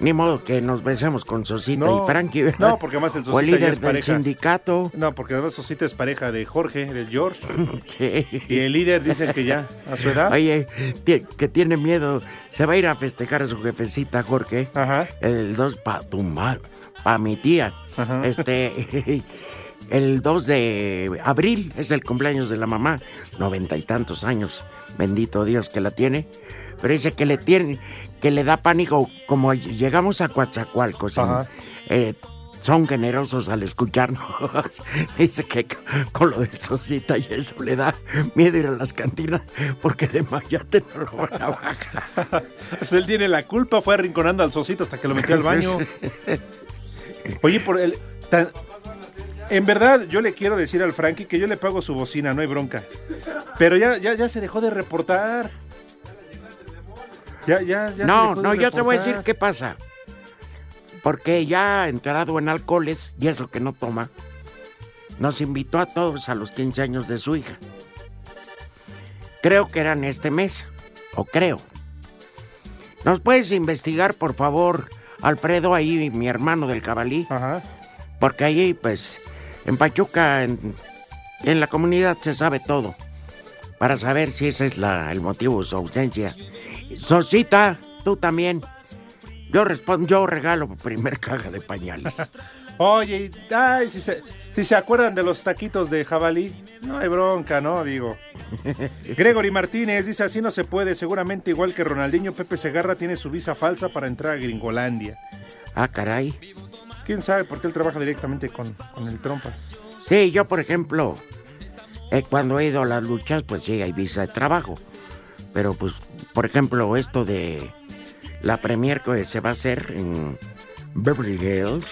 Ni modo que nos besemos con Sosita No, y Frankie, ¿verdad? no, porque además el O el Sosita ya líder es del pareja. sindicato. No, porque además Sosita es pareja de Jorge, del George. Sí. Y el líder dice que ya, a su edad. Oye, que tiene miedo. Se va a ir a festejar a su jefecita, Jorge. El 2 para tu ma- pa mi tía. Este. El 2 de abril es el cumpleaños de la mamá. Noventa y tantos años. Bendito Dios que la tiene. Pero dice que le tiene, que le da pánico. Como llegamos a Coatzacoalcos. eh, son generosos al escucharnos. Dice que con lo del Sosita y eso le da miedo ir a las cantinas porque de mayate no lo van a bajar. Pues él tiene la culpa, fue arrinconando al Sosito hasta que lo metió al baño. Oye, por el. tan- en verdad, yo le quiero decir al Frankie que yo le pago su bocina, no hay bronca. Pero ya, ya, ya se dejó de reportar. Ya, ya, ya se no, no, yo te voy a decir qué pasa. Porque ya enterado en alcoholes, y eso que no toma, nos invitó a todos a los 15 años de su hija. Creo que eran este mes, o creo. ¿Nos puedes investigar, por favor, Alfredo, ahí, mi hermano del cabalí? Porque ahí, pues, en Pachuca, en, en la comunidad se sabe todo. Para saber si ese es la, el motivo de su ausencia. Sosita, tú también. Yo respondo, yo regalo primer caja de pañales. Oye, ay, si se, si se acuerdan de los taquitos de jabalí, no hay bronca, ¿no? Digo. Gregory Martínez dice, así no se puede, seguramente igual que Ronaldinho, Pepe Segarra tiene su visa falsa para entrar a Gringolandia. Ah, caray. ¿Quién sabe por qué él trabaja directamente con, con el Trompas? Sí, yo, por ejemplo, eh, cuando he ido a las luchas, pues sí, hay visa de trabajo. Pero, pues, por ejemplo, esto de la premier que se va a hacer en Beverly Hills.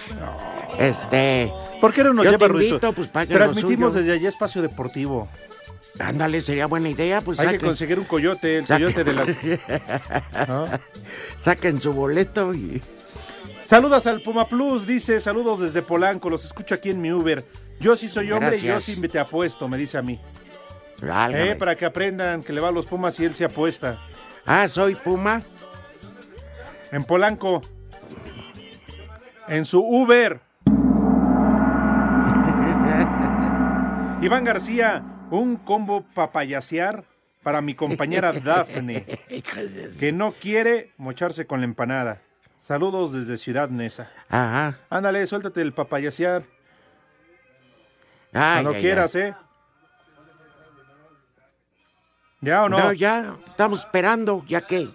Este. ¿Por qué no nos yo lleva te Rudito? invito, pues Transmitimos desde allí Espacio Deportivo. Ándale, sería buena idea, pues Hay que conseguir un coyote, el saquen- coyote de las... ¿no? Saquen su boleto y. Saludas al Puma Plus, dice, saludos desde Polanco, los escucho aquí en mi Uber. Yo sí soy hombre y yo sí te apuesto, me dice a mí. Válgame. Eh, para que aprendan que le va a los Pumas y él se apuesta. Ah, soy Puma. En Polanco. En su Uber. Iván García, un combo papayasear para mi compañera Dafne, que no quiere mocharse con la empanada. Saludos desde Ciudad Neza. Ajá. Ándale, suéltate el papayasear. Ay, Cuando ay, quieras, ay. ¿eh? ¿Ya o no? No, ya, estamos esperando, ya que.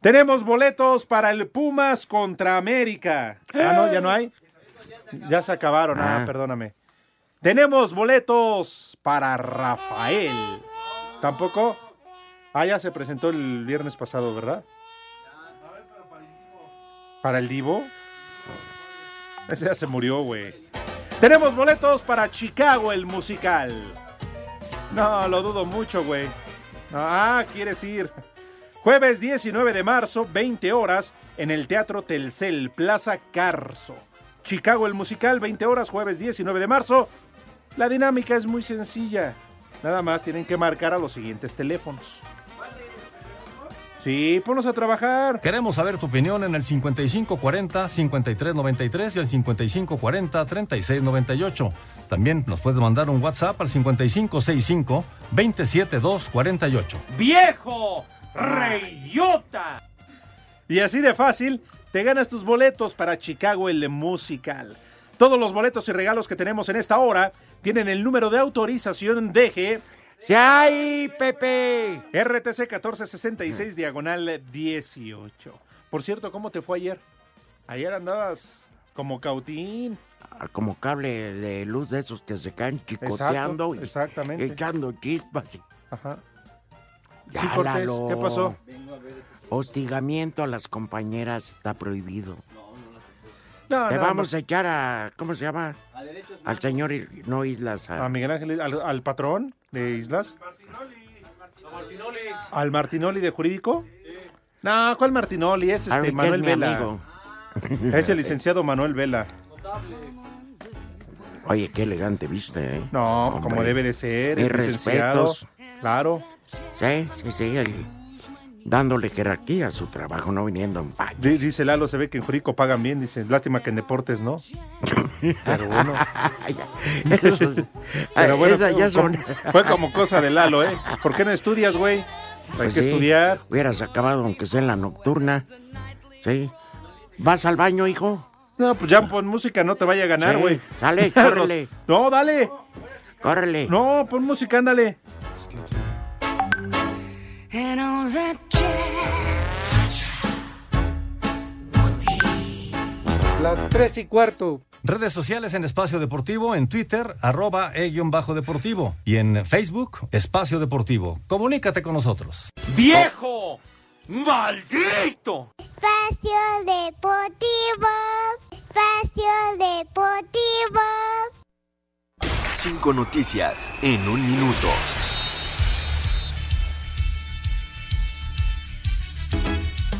Tenemos boletos para el Pumas contra América. Ah, no, ya no hay. Ya se acabaron, ah, Ah. perdóname. Tenemos boletos para Rafael. ¿Tampoco? Ah, ya se presentó el viernes pasado, ¿verdad? ¿Para el Divo? Ese ya se murió, güey. Tenemos boletos para Chicago, el musical. No, lo dudo mucho, güey. Ah, quieres ir. Jueves 19 de marzo, 20 horas, en el Teatro Telcel, Plaza Carso. Chicago el musical, 20 horas, jueves 19 de marzo. La dinámica es muy sencilla. Nada más tienen que marcar a los siguientes teléfonos. Sí, ponlos a trabajar. Queremos saber tu opinión en el 5540-5393 y el 5540-3698. También nos puedes mandar un WhatsApp al 5565-27248. ¡Viejo! ¡Reyota! Y así de fácil, te ganas tus boletos para Chicago el Musical. Todos los boletos y regalos que tenemos en esta hora tienen el número de autorización DG. ¡Ay, Pepe! RTC 1466 diagonal 18. Por cierto, ¿cómo te fue ayer? Ayer andabas como cautín. Ah, Como cable de luz de esos que se caen chicoteando. y exactamente. Echando chispas. y- Ajá. Ya, Sí, Cortés, Lalo. ¿qué pasó? Hostigamiento a las compañeras está prohibido. No, Te nada vamos a echar a. ¿Cómo se llama? Al señor no Islas. a- A Miguel Ángel, al, al patrón de Islas. ¿Al Martinoli de jurídico? No, ¿cuál Martinoli? Es Al este Manuel es Vela. amigo. Es el licenciado Manuel Vela. Oye, qué elegante viste, ¿eh? No, Hombre. como debe de ser, Mis respetos. Claro. Sí, sí, sí. el- dándole jerarquía a su trabajo, no viniendo en Dice Lalo, se ve que en Jurico pagan bien. Dice, lástima que en deportes no. Pero bueno. Esos- Pero bueno, esas ya son- fue como cosa de Lalo, ¿eh? ¿Por qué no estudias, güey? Hay Pues que sí, estudiar. Hubieras acabado aunque sea en la nocturna. Sí. ¿Vas al baño, hijo? No, pues ya pon música, no te vaya a ganar, Sí. güey. Dale, córrele. No, dale. Córrele. No, pon música, ándale. And all that jazz. Las tres y cuarto. Redes sociales en Espacio Deportivo, en Twitter, arroba e-bajo deportivo. Y en Facebook, Espacio Deportivo. Comunícate con nosotros. ¡Viejo! ¡Maldito! Espacio Deportivo. Espacio Deportivo. Cinco noticias en un minuto.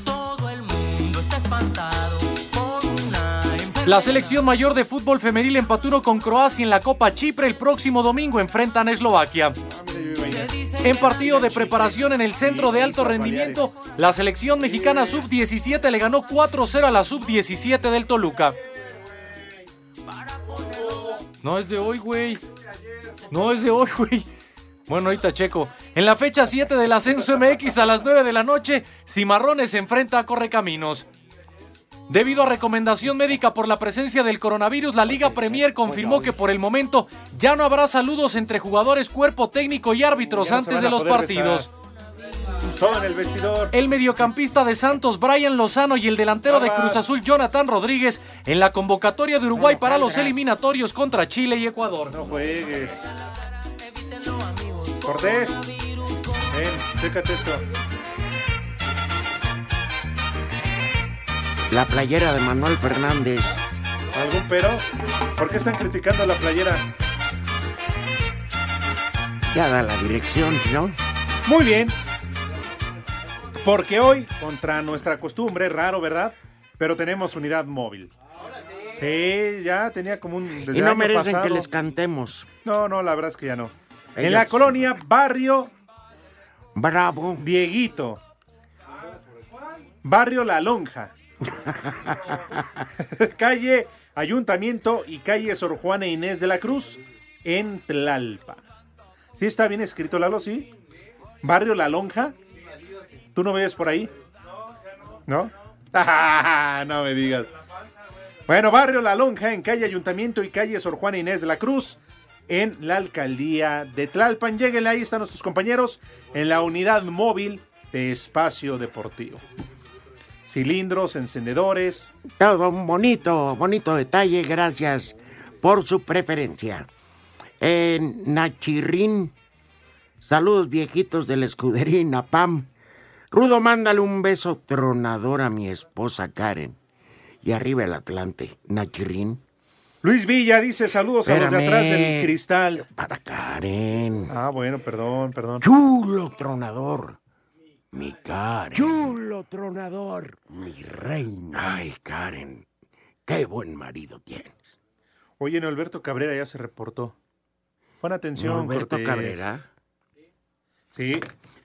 Todo el mundo está espantado por una. La selección mayor de fútbol femenil empató uno con Croacia en la Copa Chipre el próximo domingo enfrentan a Eslovaquia. En partido de preparación en el centro de alto rendimiento, la selección mexicana sub-17 le ganó 4-0 a la sub-17 del Toluca. No es de hoy, güey. No es de hoy, güey. Bueno, ahorita checo. En la fecha 7 del Ascenso MX a las 9 de la noche, Cimarrones se enfrenta a Correcaminos. Debido a recomendación médica por la presencia del coronavirus, la Liga Premier confirmó que por el momento ya no habrá saludos entre jugadores, cuerpo técnico y árbitros no antes de los partidos. En el vestidor. El mediocampista de Santos, Brian Lozano, y el delantero de Cruz Azul, Jonathan Rodríguez, en la convocatoria de Uruguay para los eliminatorios contra Chile y Ecuador. No juegues. Cortés. Ven, chécate esto. La playera de Manuel Fernández. ¿Algún pero? ¿Por qué están criticando la playera? Ya da la dirección, si no. Muy bien. Porque hoy, contra nuestra costumbre, raro, ¿verdad? Pero tenemos unidad móvil. Sí, ya tenía como un. desde y no merecen pasado. que les cantemos. No, no, la verdad es que ya no. En la colonia Barrio Bravo. Vieguito. Barrio La Lonja. calle Ayuntamiento y calle Sor Juana Inés de la Cruz en Tlalpa. ¿Sí está bien escrito, Lalo? ¿Sí? Barrio La Lonja. ¿Tú no ves por ahí? ¿No? no me digas. Bueno, Barrio La Lonja en calle Ayuntamiento y calle Sor Juana Inés de la Cruz en la alcaldía de Tlalpan. Lléguenle, ahí están nuestros compañeros en la unidad móvil de espacio deportivo. Cilindros, encendedores. Todo un bonito, bonito detalle. Gracias por su preferencia. En Nachirrín, saludos viejitos del escuderín Napam. Rudo, mándale un beso tronador a mi esposa Karen. Y arriba el Atlante, Nachirrín. Luis Villa dice saludos a los de atrás del Espérame. cristal. Para Karen. Ah, bueno, perdón, perdón. Chulo tronador. Mi Karen. Chulo tronador. Mi reina. Ay, Karen. Qué buen marido tienes. Oye, Alberto Cabrera ya se reportó. Pon atención, Norberto Cortés. Cabrera. Sí.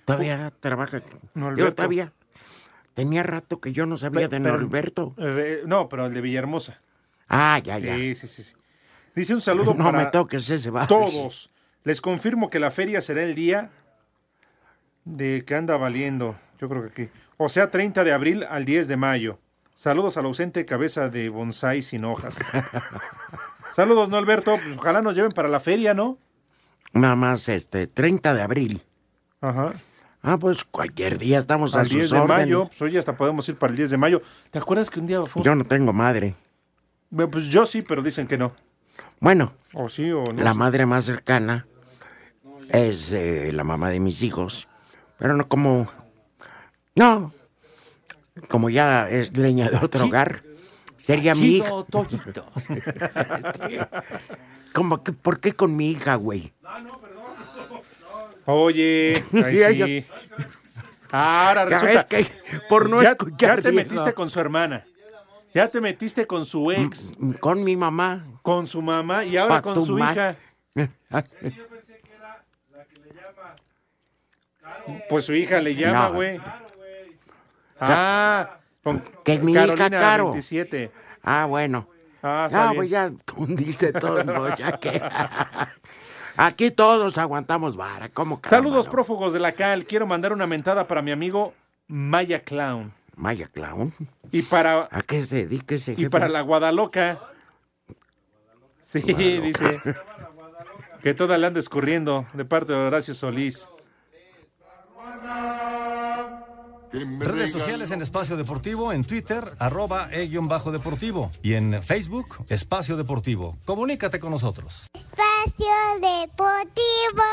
Todavía trabaja. Norberto. Yo todavía. Tenía rato que yo no sabía de Pero- Norberto. Eh, no, pero el de Villahermosa. Ah, ya, ya. Sí, sí, sí. sí. Dice un saludo No para me toques ese todos. Les confirmo que la feria será el día de que anda valiendo. Yo creo que aquí. O sea, 30 de abril al 10 de mayo. Saludos al ausente cabeza de bonsai sin hojas. Saludos, ¿no, Alberto? Pues ojalá nos lleven para la feria, ¿no? Nada más este, 30 de abril. Ajá. Ah, pues cualquier día estamos a Al sus 10 de órdenes. mayo. Pues hoy hasta podemos ir para el 10 de mayo. ¿Te acuerdas que un día fuimos? Yo no tengo madre. Bueno, Pues yo sí, pero dicen que no. Bueno, O sí o no. la madre más cercana es eh, la mamá de mis hijos. Pero no como... No. Como ya es leña de otro hogar. Sería mi hija. ¿Cómo que, ¿Por qué con mi hija, güey? Oye, ahí Ya, sí. Ahora Ya resulta ves que por no ya, escuchar ya te metiste ¿no? con su hermana. Ya te metiste con su ex. Con mi mamá. Con su mamá y ahora Pa' con su hija. Pues su hija le llama, No. güey. Ah, con Que mi hija Carolina Caro. 27. Ah, bueno. Ah, está bien. pues ya hundiste todo, ya que... Aquí todos aguantamos vara, ¿cómo Saludos, prófugos de la CAL. Quiero mandar una mentada para mi amigo Maya Clown. Maya Clown. Y para, ¿A qué se dedica ese y jefe? para la Guadaloca. Sí, dice. Que toda la anda escurriendo de parte de Horacio Solís. Redes sociales en Espacio Deportivo, en Twitter, arroba e-bajo deportivo y en Facebook, Espacio Deportivo. Comunícate con nosotros. Espacio Deportivo.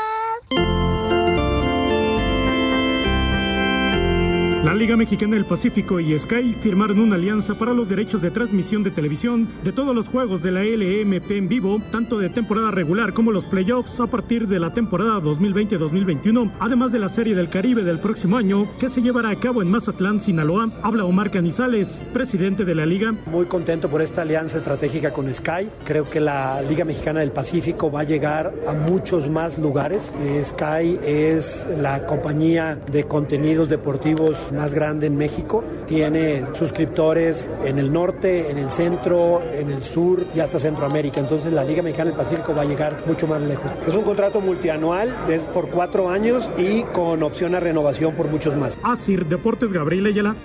La Liga Mexicana del Pacífico y Sky firmaron una alianza para los derechos de transmisión de televisión de todos los juegos de la LMP en vivo, tanto de temporada regular como los playoffs a partir de la temporada 2020-2021, además de la Serie del Caribe del próximo año que se llevará a cabo en Mazatlán, Sinaloa. Habla Omar Canizales, presidente de la liga. Muy contento por esta alianza estratégica con Sky. Creo que la Liga Mexicana del Pacífico va a llegar a muchos más lugares. Eh, Sky es la compañía de contenidos deportivos más grande en México. Tiene suscriptores en el norte, en el centro, en el sur y hasta Centroamérica. Entonces la Liga Mexicana del Pacífico va a llegar mucho más lejos. Es un contrato multianual, es por cuatro años y con opción a renovación por muchos más. Asir Deportes Gabriel Ayala.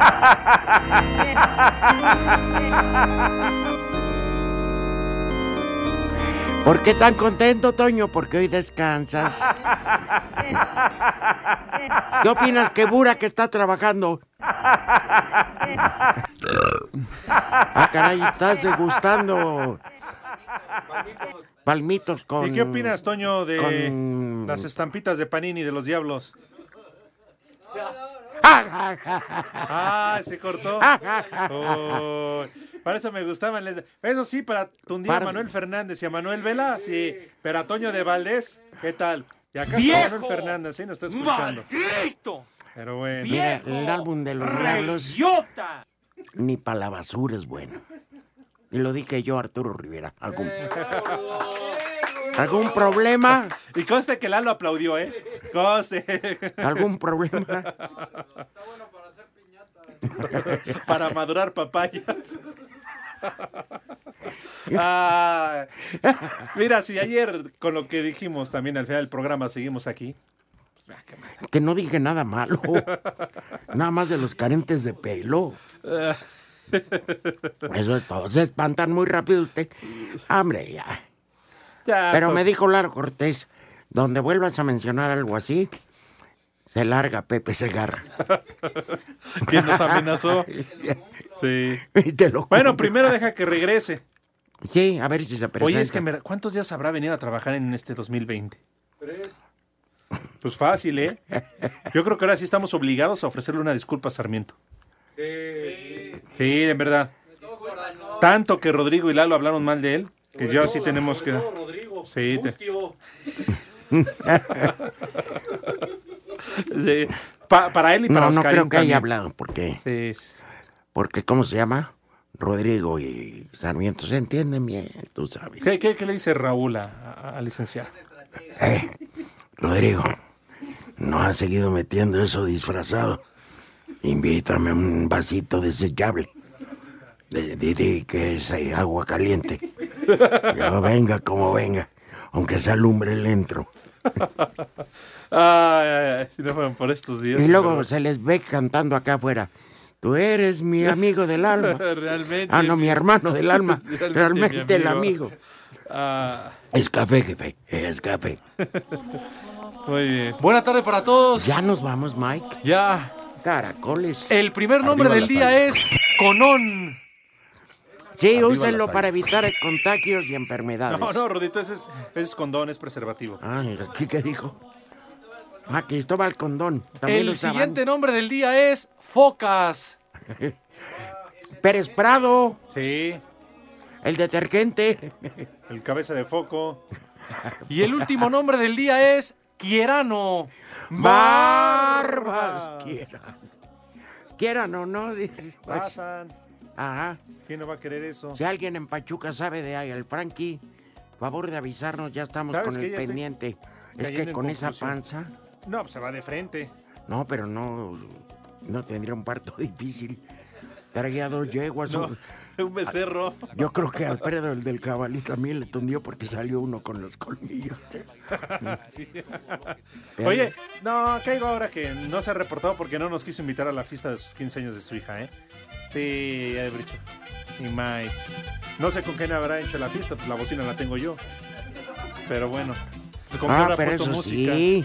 ¿Por qué tan contento, Toño? Porque hoy descansas. ¿Qué opinas que Bura que está trabajando? Ah, caray, estás degustando palmitos con... ¿Y qué opinas, Toño, de con- las estampitas de Panini de los Diablos? Ah, Ah, se cortó. Oh, para eso me gustaban. les- Eso sí, para tundir a Manuel Fernández y a Manuel Vela, sí. Pero a Toño de Valdés, ¿qué tal? Y acá. Manuel Fernández, sí, nos está escuchando. ¡Maldito! Pero bueno. Mira, el álbum de los diablos ¡Idiota! ni para la basura es bueno. Y lo dije yo, Arturo Rivera. ¿Algún, ¿algún problema? Y conste que Lalo aplaudió, ¿eh? Conste. ¿Algún problema? Para madurar papayas. Ah, mira, si ayer con lo que dijimos también al final del programa seguimos aquí. Que no dije nada malo. Nada más de los carentes de pelo. Eso es todo. Se espantan muy rápido usted. Hombre, ya. Pero me dijo Laro Cortés, donde vuelvas a mencionar algo así, se larga Pepe Segarra. ¿Quién nos amenazó? Sí. Y te lo Bueno, primero deja que regrese. Sí, a ver si se presenta. Oye, es que me- ¿cuántos días habrá venido a trabajar en este 2020? Pues fácil, ¿eh? Yo creo que ahora sí estamos obligados a ofrecerle una disculpa a Sarmiento. Sí, en verdad. Tanto que Rodrigo y Lalo hablaron mal de él, que yo sí tenemos que... Sí, te- Sí, pa- para él y para No, no Oscarín creo que haya también. hablado, porque, Sí, sí. porque ¿cómo se llama? Rodrigo y Sarmiento se entienden bien, tú sabes. ¿Qué, qué- qué le dice Raúl al licenciado? Eh, Rodrigo, no has seguido metiendo eso disfrazado. Invítame un vasito desechable. De que es eh, agua caliente. Ya venga como venga, aunque sea lumbre le entro. Ay, ay, ay, si no fueran por estos días. Y luego pero- se les ve cantando acá afuera. Tú eres mi amigo del alma. Realmente. Ah, no, mi hermano del alma. Realmente, el amigo. Ah, Es café, jefe. Es café. muy bien. Buena tarde para todos. Ya nos vamos, Mike. Ya. Caracoles. El primer nombre Arriba del día es Conón. Sí, úsenlo para evitar contagios y enfermedades. No, no, Rodito, ese es, ese es condón, es preservativo. Ah, ¿aquí qué dijo? Ah, Cristóbal Condón. También El usaban. siguiente nombre del día es Focas. Pérez Prado. Sí. El detergente. El cabeza de foco. Y el último nombre del día es Quierano. Barbas. Quieran. Quieran o no. Pasan. Ajá. ¿Quién no va a querer eso? Si alguien en Pachuca sabe de ahí, el Frankie, favor de avisarnos, ya estamos ¿Sabes con el pendiente. Es que con esa panza, No, pues se va de frente. no, pero no, no tendría un parto difícil. Traía dos yeguas. No, un- un becerro. Yo creo que Alfredo, el del cabalí, también le tundió porque salió uno con los colmillos. Sí. Oye, no, caigo ahora que no se ha reportado porque no nos quiso invitar a la fiesta de sus 15 años de su hija, ¿eh? Sí, ya he dicho. Y más. No sé con quién habrá hecho la fiesta, pues la bocina la tengo yo. Pero bueno. ¿Con Ah, pero puesto eso música? sí,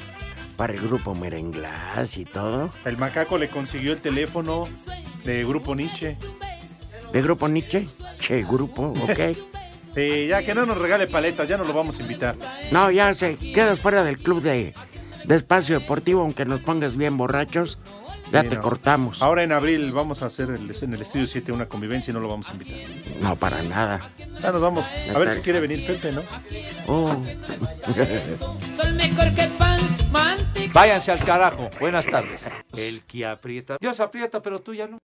para el grupo Merenglás y todo. El macaco le consiguió el teléfono de Grupo Nietzsche. ¿De grupo Nietzsche? Che, grupo, ok. Sí, ya que no nos regale paletas, ya no lo vamos a invitar. No, ya se quedas fuera del club de, de espacio deportivo, aunque nos pongas bien borrachos. Ya Sí, te no. cortamos. Ahora en abril vamos a hacer el- en el estudio 7 una convivencia y no lo vamos a invitar. No, para nada. Ya nos vamos. Ya A ver si quiere venir Pepe, ¿no? Oh. Váyanse al carajo. Buenas tardes. El que aprieta. Dios aprieta, pero tú ya no.